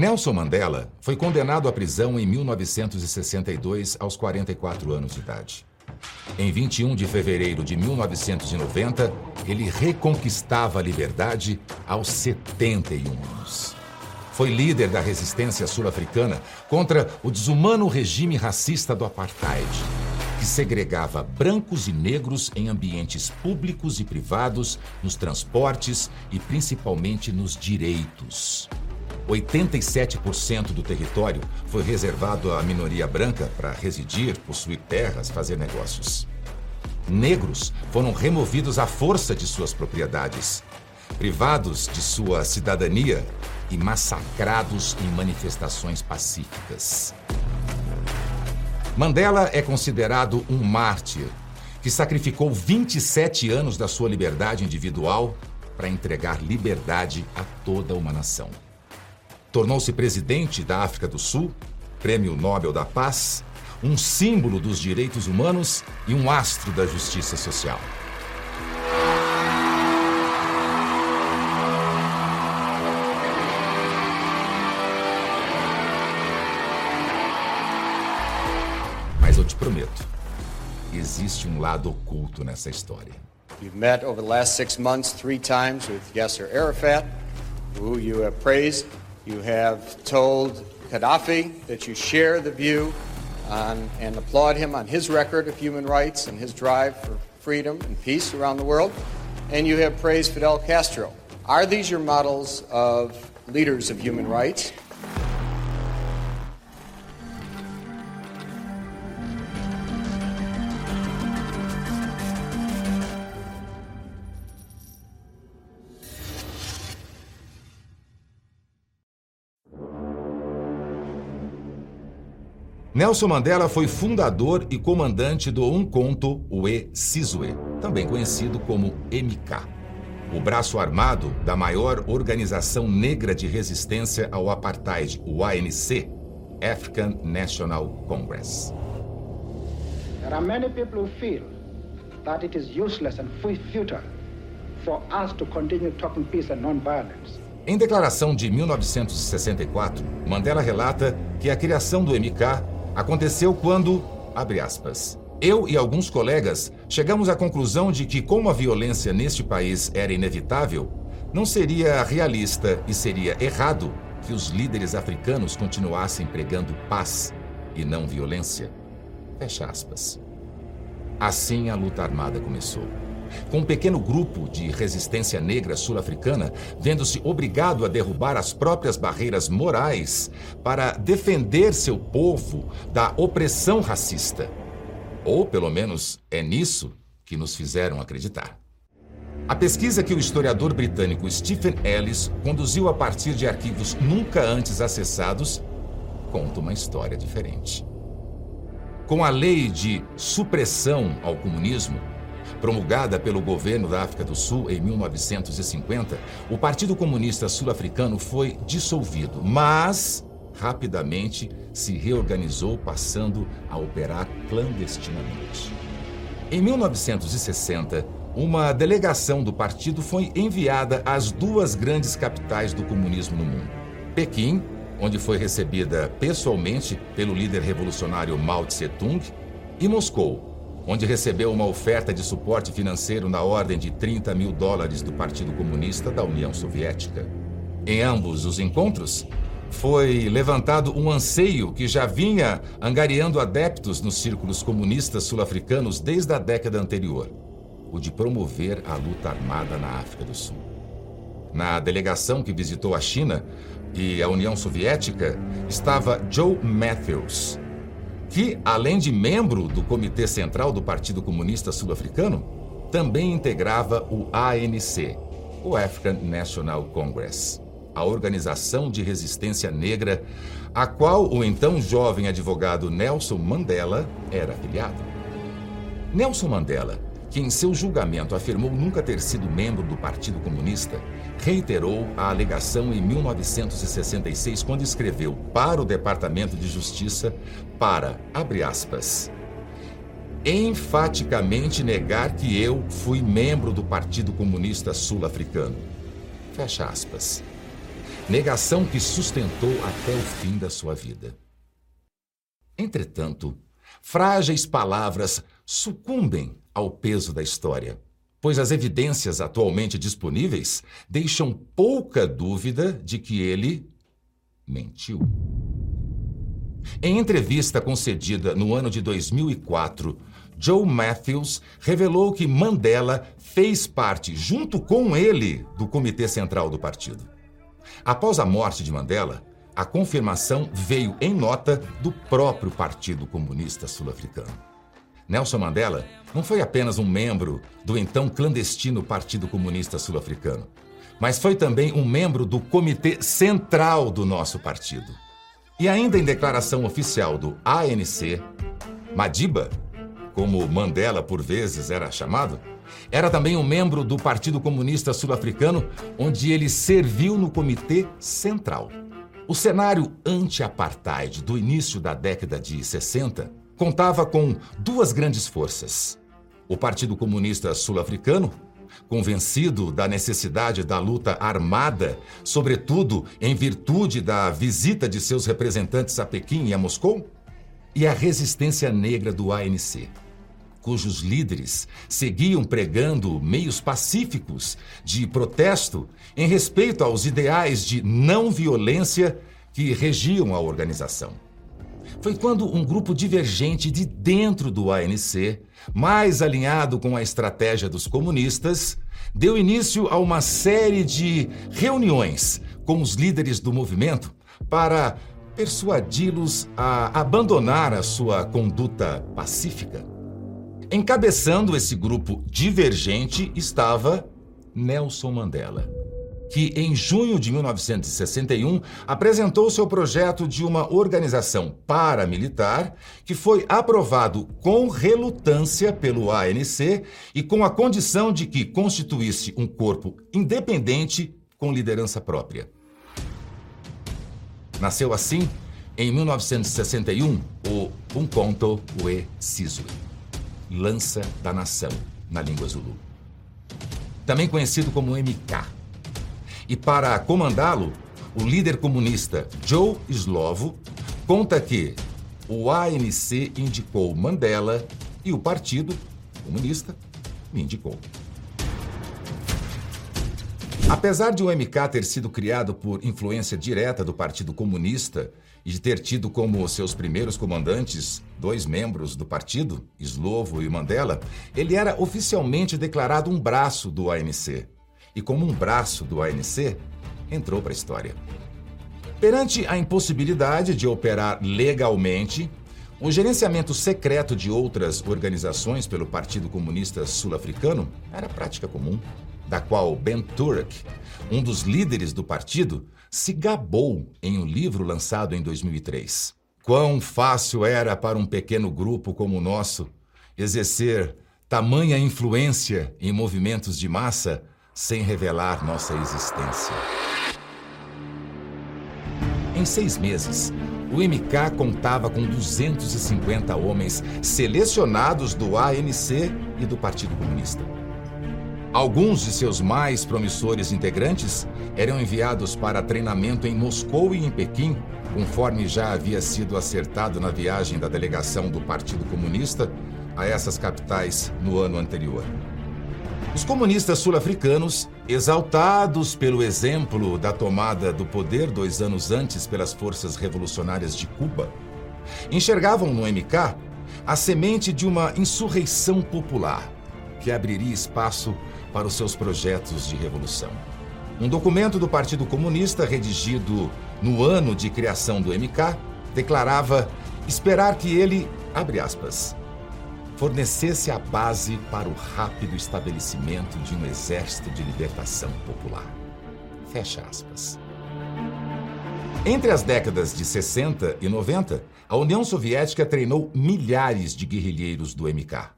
Nelson Mandela foi condenado à prisão em 1962 aos 44 anos de idade. Em 21 de fevereiro de 1990, ele reconquistava a liberdade aos 71 anos. Foi líder da resistência sul-africana contra o desumano regime racista do apartheid, que segregava brancos e negros em ambientes públicos e privados, nos transportes e principalmente nos direitos. 87% do território foi reservado à minoria branca para residir, possuir terras, fazer negócios. Negros foram removidos à força de suas propriedades, privados de sua cidadania e massacrados em manifestações pacíficas. Mandela é considerado um mártir que sacrificou 27 anos da sua liberdade individual para entregar liberdade a toda uma nação. Tornou-se presidente da África do Sul, Prêmio Nobel da Paz, um símbolo dos direitos humanos e um astro da justiça social. Mas eu te prometo, existe um lado oculto nessa história. You've met over the last six months three times with Yasser Arafat, who you have praised You have told Gaddafi that you share the view on, and applaud him on his record of human rights and his drive for freedom and peace around the world. And you have praised Fidel Castro. Are these your models of leaders of human rights? Nelson Mandela foi fundador e comandante do Umkhonto We Sizwe, também conhecido como MK, o braço armado da maior organização negra de resistência ao apartheid, o ANC, African National Congress. There are many people who feel that it is useless and futile for us to continue talking peace and non-violence. Em declaração de 1964, Mandela relata que a criação do MK Aconteceu quando, abre aspas, eu e alguns colegas chegamos à conclusão de que, como a violência neste país era inevitável, não seria realista e seria errado que os líderes africanos continuassem pregando paz e não violência. Fecha aspas. Assim a luta armada começou com um pequeno grupo de resistência negra sul-africana vendo-se obrigado a derrubar as próprias barreiras morais para defender seu povo da opressão racista. Ou, pelo menos, é nisso que nos fizeram acreditar. A pesquisa que o historiador britânico Stephen Ellis conduziu a partir de arquivos nunca antes acessados conta uma história diferente. Com a lei de supressão ao comunismo, Promulgada pelo governo da África do Sul em 1950, o Partido Comunista Sul-Africano foi dissolvido, mas rapidamente se reorganizou, passando a operar clandestinamente. Em 1960, uma delegação do partido foi enviada às duas grandes capitais do comunismo no mundo: Pequim, onde foi recebida pessoalmente pelo líder revolucionário Mao Tse-tung, e Moscou, onde recebeu uma oferta de suporte financeiro na ordem de 30 mil dólares do Partido Comunista da União Soviética. Em ambos os encontros, foi levantado um anseio que já vinha angariando adeptos nos círculos comunistas sul-africanos desde a década anterior: o de promover a luta armada na África do Sul. Na delegação que visitou a China e a União Soviética estava Joe Matthews, que, além de membro do Comitê Central do Partido Comunista Sul-Africano, também integrava o ANC, o African National Congress, a organização de resistência negra a qual o então jovem advogado Nelson Mandela era afiliado. Nelson Mandela que em seu julgamento afirmou nunca ter sido membro do Partido Comunista, reiterou a alegação em 1966 quando escreveu para o Departamento de Justiça para, abre aspas, enfaticamente negar que eu fui membro do Partido Comunista Sul-Africano. Fecha aspas. negação que sustentou até o fim da sua vida. Entretanto, frágeis palavras sucumbem ao peso da história, pois as evidências atualmente disponíveis deixam pouca dúvida de que ele mentiu. Em entrevista concedida no ano de 2004, Joe Matthews revelou que Mandela fez parte, junto com ele, do Comitê Central do Partido. Após a morte de Mandela, a confirmação veio em nota do próprio Partido Comunista Sul-Africano. Nelson Mandela não foi apenas um membro do então clandestino Partido Comunista Sul-Africano, mas foi também um membro do Comitê Central do nosso partido. E ainda em declaração oficial do ANC, Madiba, como Mandela por vezes era chamado, era também um membro do Partido Comunista Sul-Africano, onde ele serviu no Comitê Central. O cenário anti-apartheid do início da década de 60 contava com duas grandes forças. O Partido Comunista Sul-Africano, convencido da necessidade da luta armada, sobretudo em virtude da visita de seus representantes a Pequim e a Moscou, e a resistência negra do ANC, cujos líderes seguiam pregando meios pacíficos de protesto em respeito aos ideais de não violência que regiam a organização. Foi quando um grupo divergente de dentro do ANC, mais alinhado com a estratégia dos comunistas, deu início a uma série de reuniões com os líderes do movimento para persuadi-los a abandonar a sua conduta pacífica. Encabeçando esse grupo divergente estava Nelson Mandela, que em junho de 1961 apresentou seu projeto de uma organização paramilitar que foi aprovado com relutância pelo ANC e com a condição de que constituísse um corpo independente com liderança própria. Nasceu assim, em 1961, o Umkhonto we Sizwe Lança da Nação, na língua Zulu. Também conhecido como MK. E para comandá-lo, o líder comunista Joe Slovo conta que o ANC indicou Mandela e o Partido Comunista me indicou. Apesar de o MK ter sido criado por influência direta do Partido Comunista e de ter tido como seus primeiros comandantes dois membros do partido, Slovo e Mandela, ele era oficialmente declarado um braço do ANC. E como um braço do ANC, entrou para a história. Perante a impossibilidade de operar legalmente, o gerenciamento secreto de outras organizações pelo Partido Comunista Sul-Africano era prática comum, da qual Ben Turek, um dos líderes do partido, se gabou em um livro lançado em 2003. Quão fácil era para um pequeno grupo como o nosso exercer tamanha influência em movimentos de massa sem revelar nossa existência. Em seis meses, o MK contava com 250 homens selecionados do ANC e do Partido Comunista. Alguns de seus mais promissores integrantes eram enviados para treinamento em Moscou e em Pequim, conforme já havia sido acertado na viagem da delegação do Partido Comunista a essas capitais no ano anterior. Os comunistas sul-africanos, exaltados pelo exemplo da tomada do poder dois anos antes pelas forças revolucionárias de Cuba, enxergavam no MK a semente de uma insurreição popular que abriria espaço para os seus projetos de revolução. Um documento do Partido Comunista, redigido no ano de criação do MK, declarava esperar que ele, abre aspas, fornecesse a base para o rápido estabelecimento de um exército de libertação popular. Fecha aspas. Entre as décadas de 60 e 90, a União Soviética treinou milhares de guerrilheiros do MK.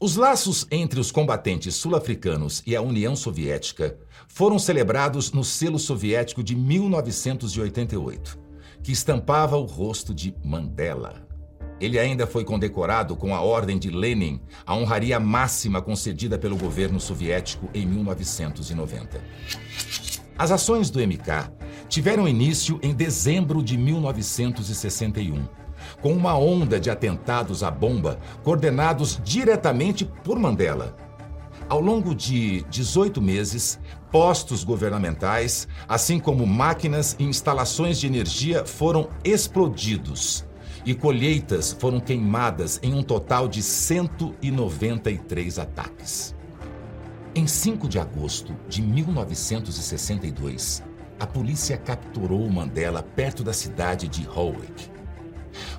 Os laços entre os combatentes sul-africanos e a União Soviética foram celebrados no selo soviético de 1988, que estampava o rosto de Mandela. Ele ainda foi condecorado com a Ordem de Lenin, a honraria máxima concedida pelo governo soviético em 1990. As ações do MK tiveram início em dezembro de 1961, com uma onda de atentados à bomba coordenados diretamente por Mandela. Ao longo de 18 meses, postos governamentais, assim como máquinas e instalações de energia foram explodidos e colheitas foram queimadas em um total de 193 ataques. Em 5 de agosto de 1962, a polícia capturou Mandela perto da cidade de Howick.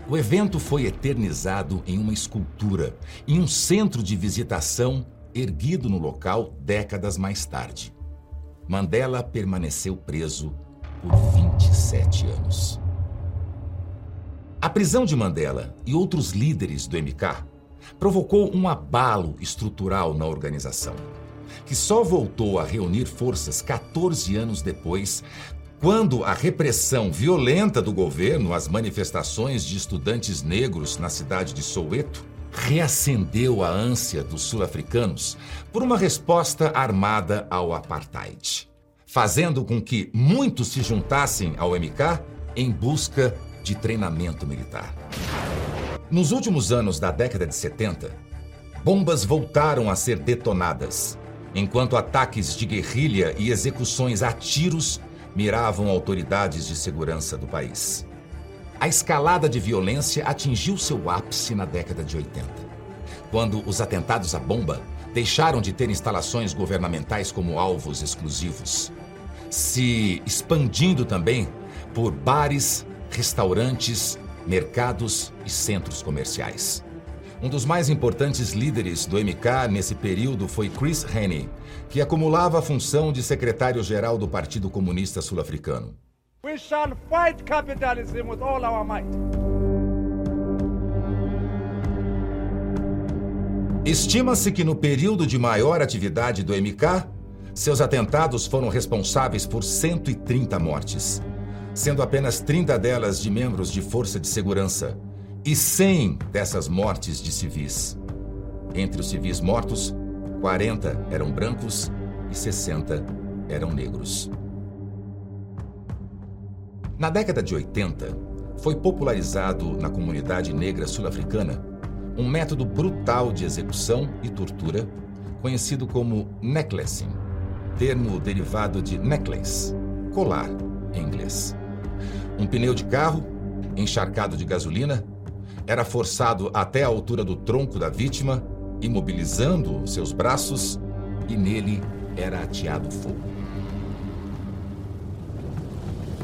O evento foi eternizado em uma escultura em um centro de visitação erguido no local décadas mais tarde. Mandela permaneceu preso por 27 anos. A prisão de Mandela e outros líderes do MK provocou um abalo estrutural na organização que só voltou a reunir forças 14 anos depois, quando a repressão violenta do governo às manifestações de estudantes negros na cidade de Soweto reacendeu a ânsia dos sul-africanos por uma resposta armada ao apartheid, fazendo com que muitos se juntassem ao MK em busca de treinamento militar. Nos últimos anos da década de 70, bombas voltaram a ser detonadas enquanto ataques de guerrilha e execuções a tiros miravam autoridades de segurança do país. A escalada de violência atingiu seu ápice na década de 80, quando os atentados à bomba deixaram de ter instalações governamentais como alvos exclusivos, se expandindo também por bares, restaurantes, mercados e centros comerciais. Um dos mais importantes líderes do MK nesse período foi Chris Hani, que acumulava a função de secretário-geral do Partido Comunista Sul-Africano. We shall fight capitalism with all our might. Estima-se que no período de maior atividade do MK, seus atentados foram responsáveis por 130 mortes, sendo apenas 30 delas de membros de força de segurança e 100 dessas mortes de civis. Entre os civis mortos, 40 eram brancos e 60 eram negros. Na década de 80, foi popularizado na comunidade negra sul-africana um método brutal de execução e tortura conhecido como necklacing, termo derivado de necklace, colar em inglês. Um pneu de carro encharcado de gasolina era forçado até a altura do tronco da vítima, imobilizando seus braços, e nele era ateado fogo.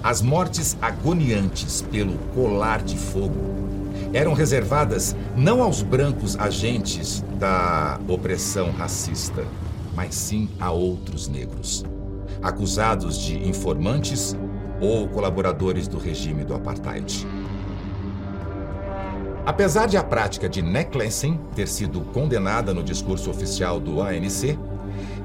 As mortes agoniantes pelo colar de fogo eram reservadas não aos brancos agentes da opressão racista, mas sim a outros negros, acusados de informantes ou colaboradores do regime do apartheid. Apesar de a prática de necklacing ter sido condenada no discurso oficial do ANC,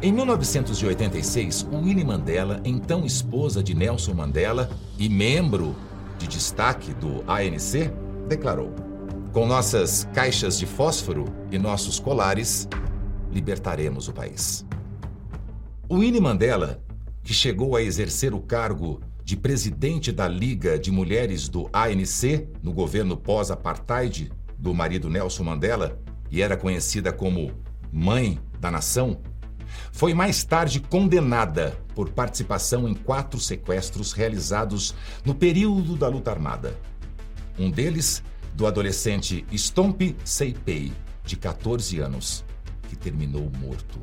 em 1986, Winnie Mandela, então esposa de Nelson Mandela e membro de destaque do ANC, declarou: Com nossas caixas de fósforo e nossos colares, libertaremos o país. Winnie Mandela, que chegou a exercer o cargo de presidente da Liga de Mulheres do ANC no governo pós-apartheid do marido Nelson Mandela e era conhecida como Mãe da Nação, foi mais tarde condenada por participação em quatro sequestros realizados no período da luta armada. Um deles, do adolescente Stomp Seipei, de 14 anos, que terminou morto.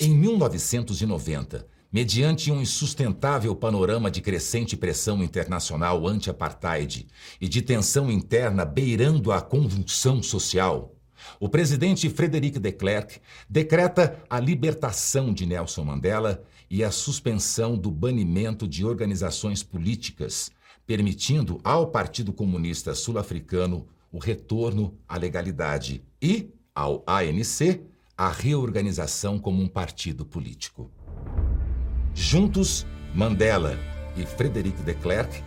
Em 1990, mediante um insustentável panorama de crescente pressão internacional anti-apartheid e de tensão interna beirando a convulsão social, o presidente Frederic de Klerk decreta a libertação de Nelson Mandela e a suspensão do banimento de organizações políticas, permitindo ao Partido Comunista Sul-Africano o retorno à legalidade e, ao ANC, a reorganização como um partido político. Juntos, Mandela e Frederic de Klerk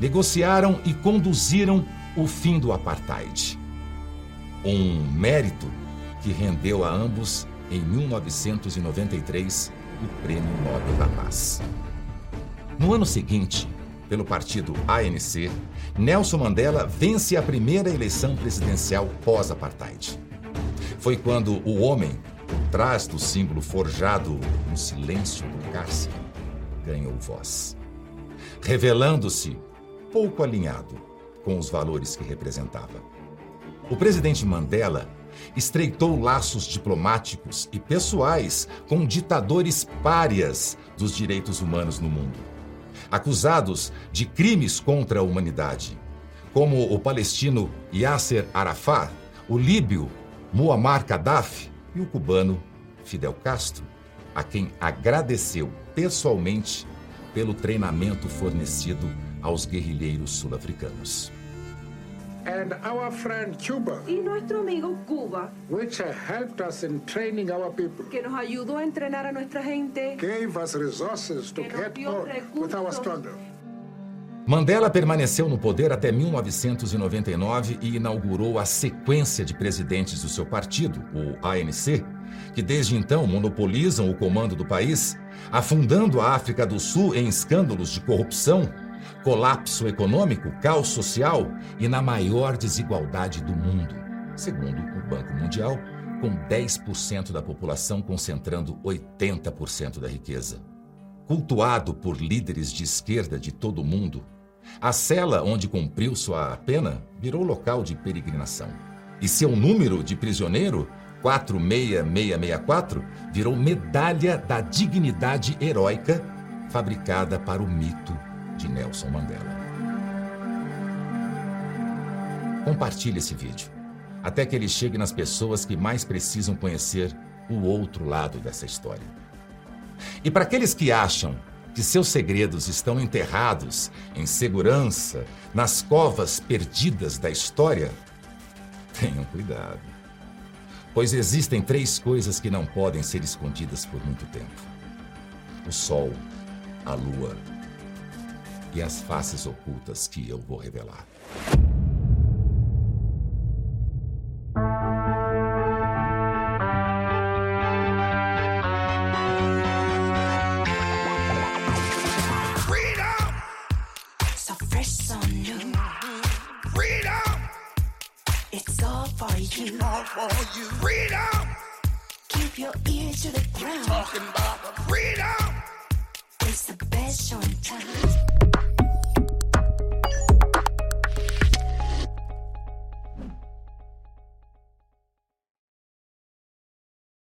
negociaram e conduziram o fim do apartheid. Um mérito que rendeu a ambos, em 1993, o Prêmio Nobel da Paz. No ano seguinte, pelo partido ANC, Nelson Mandela vence a primeira eleição presidencial pós-apartheid. Foi quando o homem, trás do símbolo forjado no silêncio do cárcere, ganhou voz, revelando-se pouco alinhado com os valores que representava. O presidente Mandela estreitou laços diplomáticos e pessoais com ditadores párias dos direitos humanos no mundo, acusados de crimes contra a humanidade, como o palestino Yasser Arafat, o líbio Muammar Gaddafi e o cubano Fidel Castro, a quem agradeceu pessoalmente pelo treinamento fornecido aos guerrilheiros sul-africanos. And our friend Cuba, Y nuestro amigo Cuba, which helped us in training our people, que nos ayudó a entrenar a nuestra gente, gave us resources to get on with our struggle. Mandela permaneceu no poder até 1999 e inaugurou a sequência de presidentes do seu partido, o ANC, que desde então monopolizam o comando do país, afundando a África do Sul em escândalos de corrupção, colapso econômico, caos social e na maior desigualdade do mundo, segundo o Banco Mundial, com 10% da população concentrando 80% da riqueza. Cultuado por líderes de esquerda de todo o mundo, a cela onde cumpriu sua pena virou local de peregrinação. E seu número de prisioneiro, 46664, virou medalha da dignidade heróica fabricada para o mito de Nelson Mandela. Compartilhe esse vídeo, até que ele chegue nas pessoas que mais precisam conhecer o outro lado dessa história. E para aqueles que acham que seus segredos estão enterrados em segurança nas covas perdidas da história, tenham cuidado. Pois existem três coisas que não podem ser escondidas por muito tempo: o sol, a lua e as faces ocultas que eu vou revelar. For you. Freedom, Keep your ear to the ground. talking about the freedom. It's the best show in town.